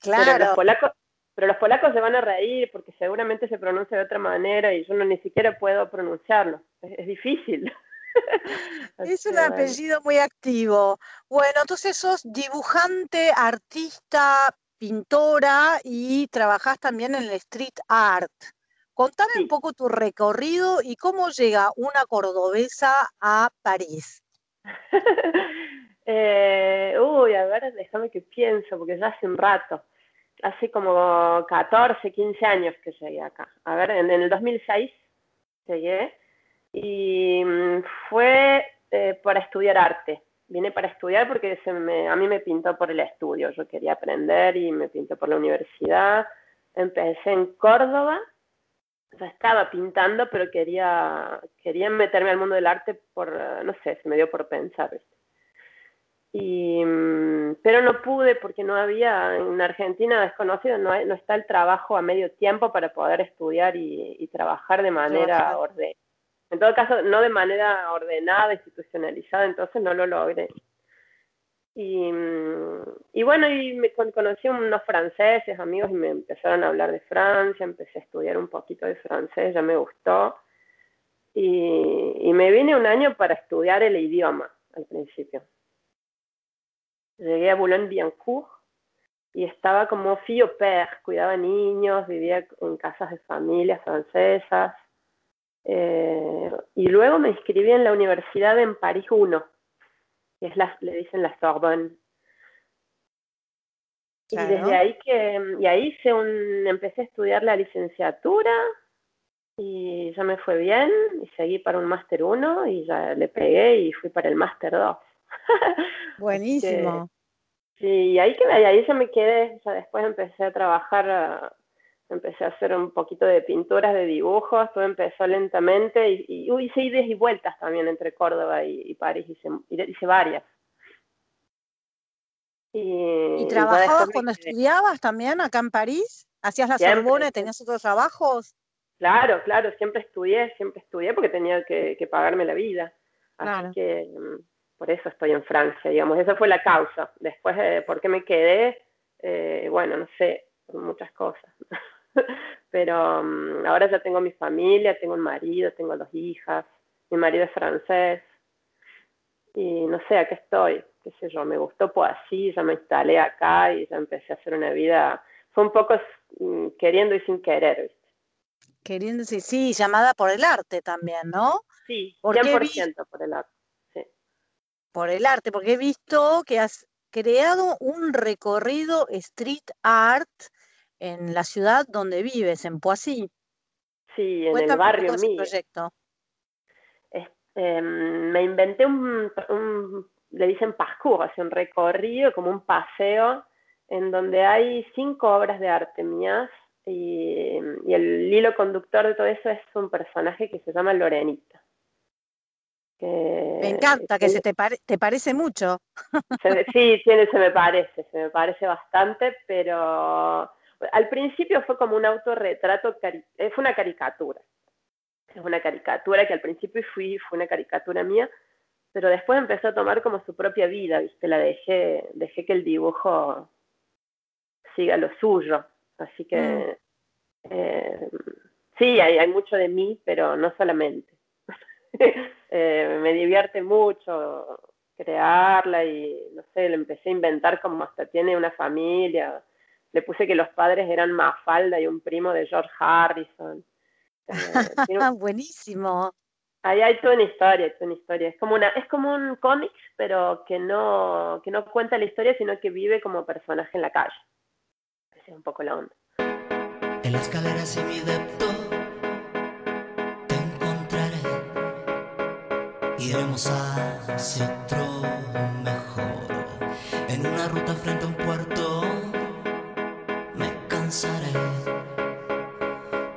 Pero los Claro, polacos, pero los polacos se van a reír porque seguramente se pronuncia de otra manera y yo no ni siquiera puedo pronunciarlo. Es, es difícil. Es un apellido muy activo. Bueno, entonces sos dibujante, artista, pintora y trabajás también en el street art. Contame un poco tu recorrido y cómo llega una cordobesa a París. Eh, uy, a ver, déjame que pienso, porque ya hace un rato, hace como 14, 15 años que llegué acá. A ver, en, en el 2006 llegué y mm, fue eh, para estudiar arte. Vine para estudiar porque se me, a mí me pintó por el estudio. Yo quería aprender y me pintó por la universidad. Empecé en Córdoba. Ya estaba pintando, pero quería, quería meterme al mundo del arte por, no sé, se me dio por pensar. Y, pero no pude porque no había, en Argentina desconocido, no, hay- no está el trabajo a medio tiempo para poder estudiar y, y trabajar de manera ordenada. En todo caso, no de manera ordenada, institucionalizada, entonces no lo logré. Y, mm, bueno, y me con- conocí unos franceses, amigos, y me empezaron a hablar de Francia, empecé a estudiar un poquito de francés, ya me gustó. Y, me vine un año para estudiar el idioma al principio. Llegué a Boulogne-Billancourt y estaba como au père, cuidaba niños, vivía en casas de familias francesas. Eh, y luego me inscribí en la universidad en París 1, que es la, le dicen la Sorbonne. Y desde ahí que, y ahí hice un, empecé a estudiar la licenciatura y ya me fue bien y seguí para un máster 1 y ya le pegué y fui para el máster 2. Buenísimo. sí, y ahí quedé, ahí ya me quedé, ya después empecé a trabajar, empecé a hacer un poquito de pinturas, de dibujos, todo empezó lentamente y, y hice idas y vueltas también entre Córdoba y, París, hice, hice varias. ¿Y, trabajabas cuando estudiabas también acá en París? ¿Hacías la Sorbona y tenías otros trabajos? Claro, claro, siempre estudié, siempre estudié porque tenía que, pagarme la vida. Así que mm, por eso estoy en Francia, digamos, esa fue la causa. Después, de ¿por qué me quedé? Eh, bueno, no sé, muchas cosas. Pero mm, ahora ya tengo mi familia, tengo un marido, tengo dos hijas, mi marido es francés. Y no sé, a qué estoy, qué sé yo, me gustó pues así, ya me instalé acá y ya empecé a hacer una vida, fue un poco mm, queriendo y sin querer, ¿viste? Queriendo, sí, sí, llamada por el arte también, ¿no? Sí, 100% por el arte, sí. Por el arte, porque he visto que has creado un recorrido street art en la ciudad donde vives, en Poissy. Sí, en el barrio mío. proyecto. Em, me inventé un, le dicen parcours, un recorrido, como un paseo, en donde hay cinco obras de arte mías y, el hilo conductor de todo eso es un personaje que se llama Lorenita. me encanta, que se te, te parece mucho. sí, tiene, se me parece, se me parece bastante, pero al principio fue como un autorretrato, eh, fue una caricatura. Es una caricatura que al principio fui, fue una caricatura mía, pero después empezó a tomar como su propia vida, ¿viste? La dejé, dejé que el dibujo siga lo suyo. Así que mm. eh, sí, hay, hay, mucho de mí, pero no solamente. Eh, me divierte mucho crearla y, no sé, le empecé a inventar como hasta tiene una familia. Le puse que los padres eran Mafalda y un primo de George Harrison. Eh, Buenísimo. Ahí hay toda una historia, toda una historia. Es como una, es como un cómic, pero que no, que no cuenta la historia, sino que vive como personaje en la calle es un poco la onda. En la escalera si mi depto te encontraré. Iremos hacia otro mejor. En una ruta frente a un puerto me cansaré.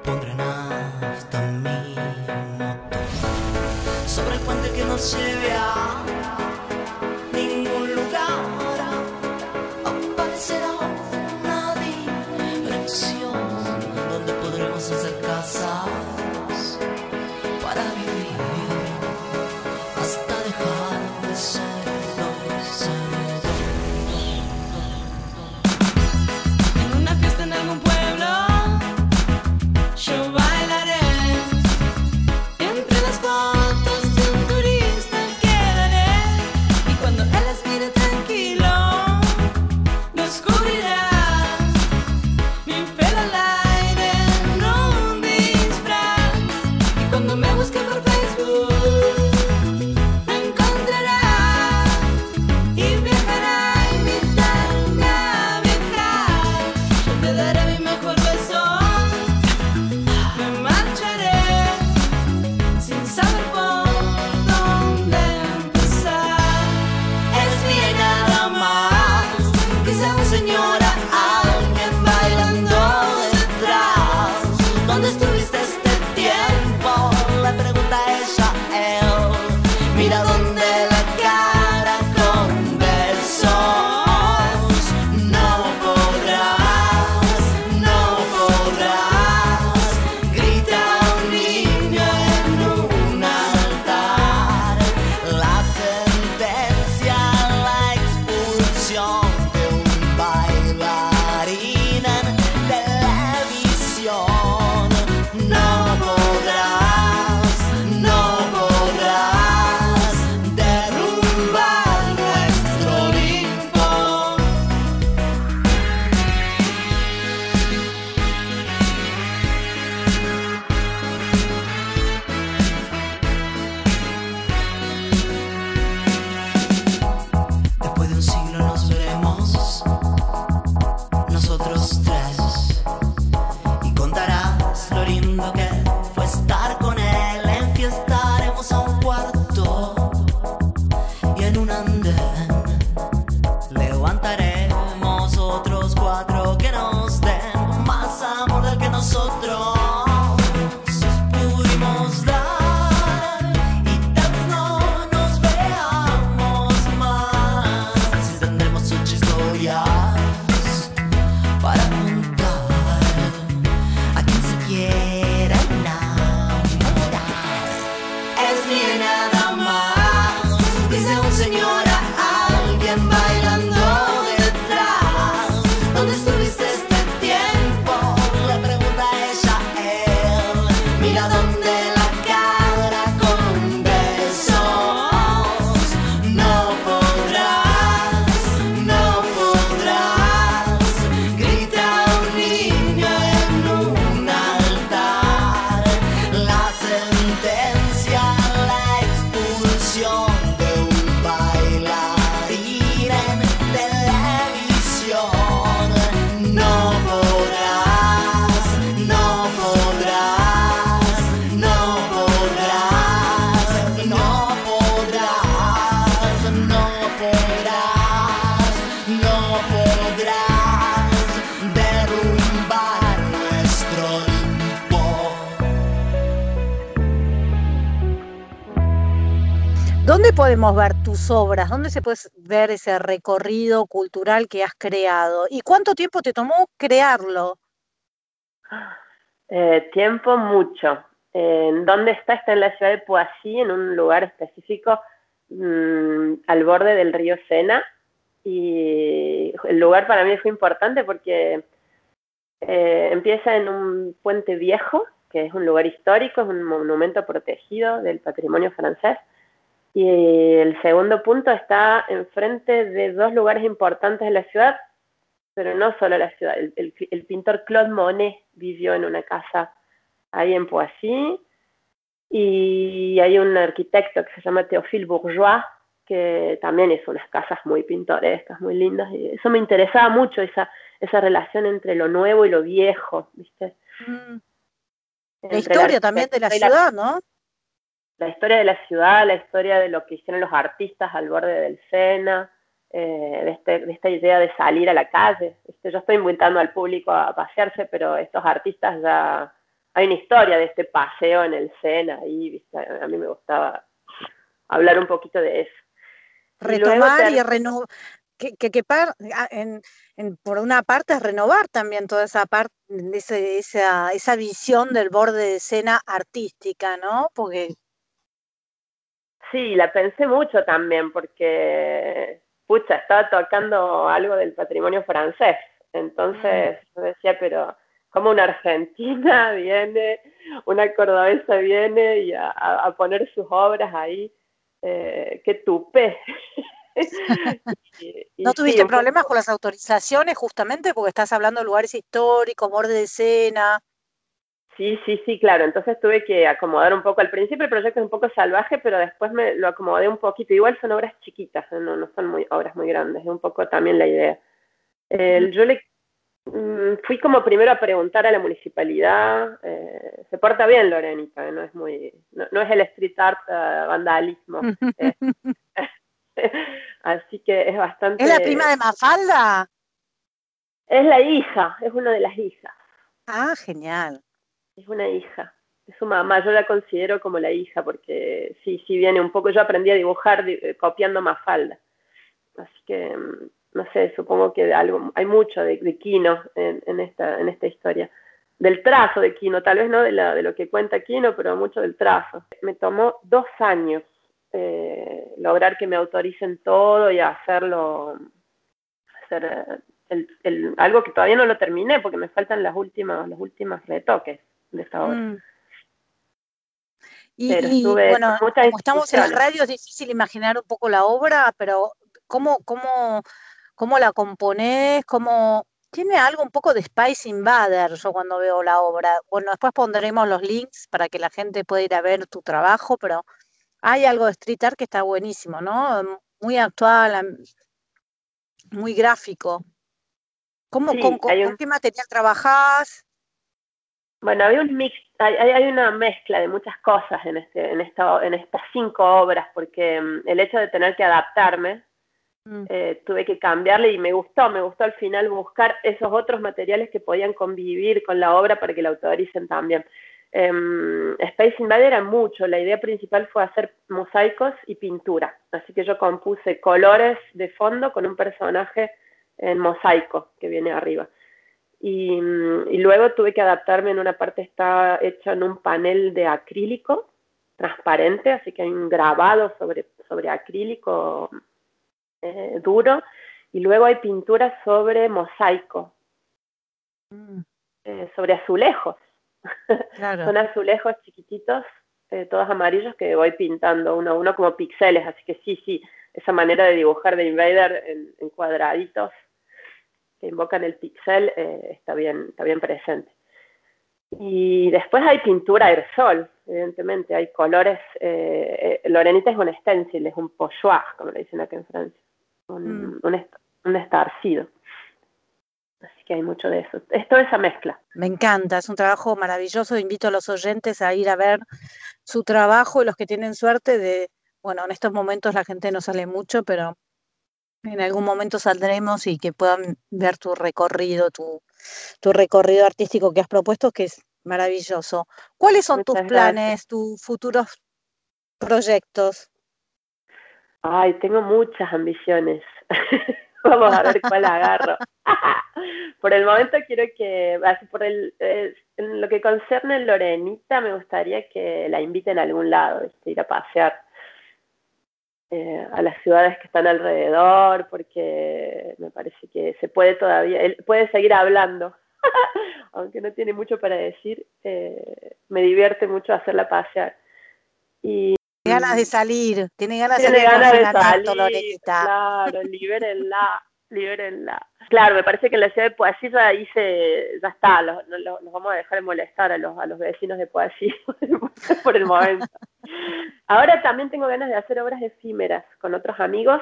Pondré nafta mi motor sobre el puente que nos lleve podemos ver tus obras? ¿Dónde se puede ver ese recorrido cultural que has creado? ¿Y cuánto tiempo te tomó crearlo? Eh, tiempo mucho. ¿En dónde está? Está en la ciudad de Poissy, en un lugar específico mm, al borde del río Sena. Y el lugar para mí fue importante porque eh, empieza en un puente viejo, que es un lugar histórico, es un monumento protegido del patrimonio francés. Y el segundo punto está enfrente de dos lugares importantes de la ciudad, pero no solo la ciudad. El, el pintor Claude Monet vivió en una casa ahí en Poissy y hay un arquitecto que se llama Théophile Bourgeois que también hizo unas casas muy pintorescas, muy lindas, y eso me interesaba mucho, esa, esa relación entre lo nuevo y lo viejo, ¿viste? Mm. La historia también de la ciudad, ¿no? La historia de la ciudad, la historia de lo que hicieron los artistas al borde del Sena, eh, de, este, de, esta idea de salir a la calle. Yo estoy invitando al público a pasearse, pero estos artistas ya... Hay una historia de este paseo en el Sena y ¿viste? a mí me gustaba hablar un poquito de eso retomar y, renovar, que, que, ah, en, por una parte es renovar también toda esa parte, esa, esa visión del borde de escena artística, ¿no? Porque... Sí, la pensé mucho también porque, pucha, estaba tocando algo del patrimonio francés, entonces mm. yo decía, pero como una argentina viene, una cordobesa viene y a, a poner sus obras ahí eh, que tupe. ¿No tuviste problemas con las autorizaciones justamente porque estás hablando de lugares históricos, borde de escena? Sí, sí, sí, claro. Entonces tuve que acomodar un poco. Al principio el proyecto es un poco salvaje, pero después me lo acomodé un poquito. Igual son obras chiquitas, no, no son muy obras muy grandes. Es un poco también la idea. yo le Mm, fui como primero a preguntar a la municipalidad. Eh, se porta bien Lorenita, no es muy, no, es el street art eh, vandalismo. Eh. así que es bastante. ¿Es la prima de Mafalda? Es la hija, es una de las hijas. Ah, genial. Es una hija. Es su mamá, yo la considero como la hija porque sí, sí viene un poco. Yo aprendí a dibujar copiando Mafalda. Así que mm, no sé, supongo que algo, hay mucho de, de Kino en, esta, en esta historia. Del trazo de Kino, tal vez no de, la, de lo que cuenta Kino, pero mucho del trazo. Me tomó dos años eh, lograr que me autoricen todo y hacerlo, hacer el, algo que todavía no lo terminé porque me faltan las últimas, los últimos retoques de esta obra. Mm. Y, bueno, como estamos en la radio, es difícil imaginar un poco la obra, pero ¿cómo, cómo cómo la componés, cómo... Tiene algo un poco de Spice Invader yo cuando veo la obra. Bueno, después pondremos los links para que la gente pueda ir a ver tu trabajo, pero hay algo de street art que está buenísimo, ¿no? Muy actual, muy gráfico. ¿Cómo, con, qué material trabajás? Bueno, hay un mix, hay, hay, una mezcla de muchas cosas en, este, en, esta, en estas cinco obras, porque mm, el hecho de tener que adaptarme Mm. Eh, tuve que cambiarle y me gustó, me gustó al final buscar esos otros materiales que podían convivir con la obra para que la autoricen también. Um, Space Invader era mucho, la idea principal fue hacer mosaicos y pintura, así que yo compuse colores de fondo con un personaje en mosaico que viene arriba. Y, mm, y, luego tuve que adaptarme, en una parte está hecha en un panel de acrílico transparente, así que hay un grabado sobre, sobre acrílico eh, duro, y luego hay pinturas sobre mosaico, mm. eh, sobre azulejos. Son azulejos chiquititos, eh, todos amarillos, que voy pintando uno a uno como píxeles, así que sí, sí, esa manera de dibujar de Invader en, cuadraditos que invocan el pixel está, bien, está bien presente. Y después hay pintura aerosol, evidentemente, hay colores. Eh, Lorenita es un stencil, es un pochoir, como le dicen acá en Francia un, mm. un, estarcido. Así que hay mucho de eso. Es toda esa mezcla. Me encanta, es un trabajo maravilloso. Invito a los oyentes a ir a ver su trabajo y los que tienen suerte de, bueno, en estos momentos la gente no sale mucho, pero en algún momento saldremos y que puedan ver tu recorrido, tu, tu recorrido artístico que has propuesto, que es maravilloso. ¿Cuáles son tus planes, tus futuros proyectos? Ay, tengo muchas ambiciones. Vamos a ver cuál agarro. por el momento quiero que, por el, eh, en lo que concerne a Lorenita, me gustaría que la inviten a algún lado, ir a pasear eh, a las ciudades que están alrededor, porque me parece que se puede todavía, él puede seguir hablando, aunque no tiene mucho para decir, eh, me divierte mucho hacerla pasear. Y tiene ganas de salir, tiene ganas tiene de ganas de salir, claro, libérenla, libérenla. Claro, me parece que en la ciudad de Poesía ya hice, ya está, los, vamos a dejar de molestar a los, a los vecinos de Poesía por el momento. Ahora también tengo ganas de hacer obras efímeras con otros amigos.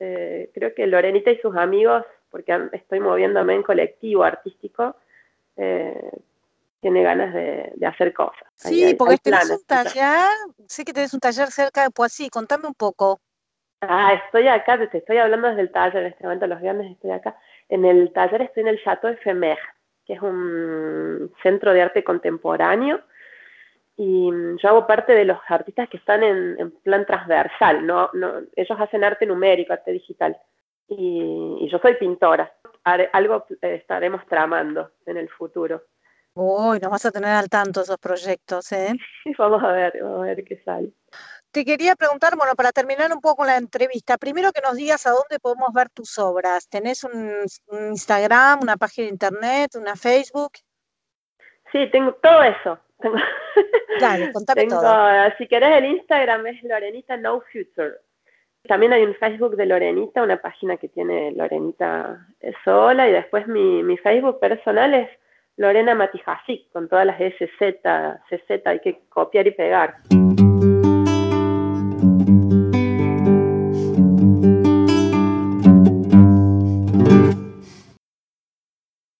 Eh, creo que Lorenita y sus amigos, porque estoy moviéndome en colectivo artístico, eh, tiene ganas de, hacer cosas. Sí, porque tenés un taller, sé que tenés un taller cerca de Poissy, contame un poco. Ah, estoy acá, te estoy hablando desde el taller, en este momento los viernes estoy acá. En el taller estoy en el Chateau Ephémère, que es un centro de arte contemporáneo, y yo hago parte de los artistas que están en, plan transversal, ¿no? No, ellos hacen arte numérico, arte digital, y, yo soy pintora. algo estaremos tramando en el futuro. Uy, nos vas a tener al tanto esos proyectos, ¿eh? vamos a ver, vamos a ver qué sale. Te quería preguntar, bueno, para terminar un poco la entrevista, primero que nos digas a dónde podemos ver tus obras. ¿Tenés un, Instagram, una página de internet, una Facebook? Sí, tengo todo eso. Dale, contame todo. Si querés, el Instagram es Lorenita No Future. También hay un Facebook de Lorenita, una página que tiene Lorenita sola, y después mi, mi Facebook personal es Lorena Matijasic, con todas las SZ, CZ, hay que copiar y pegar.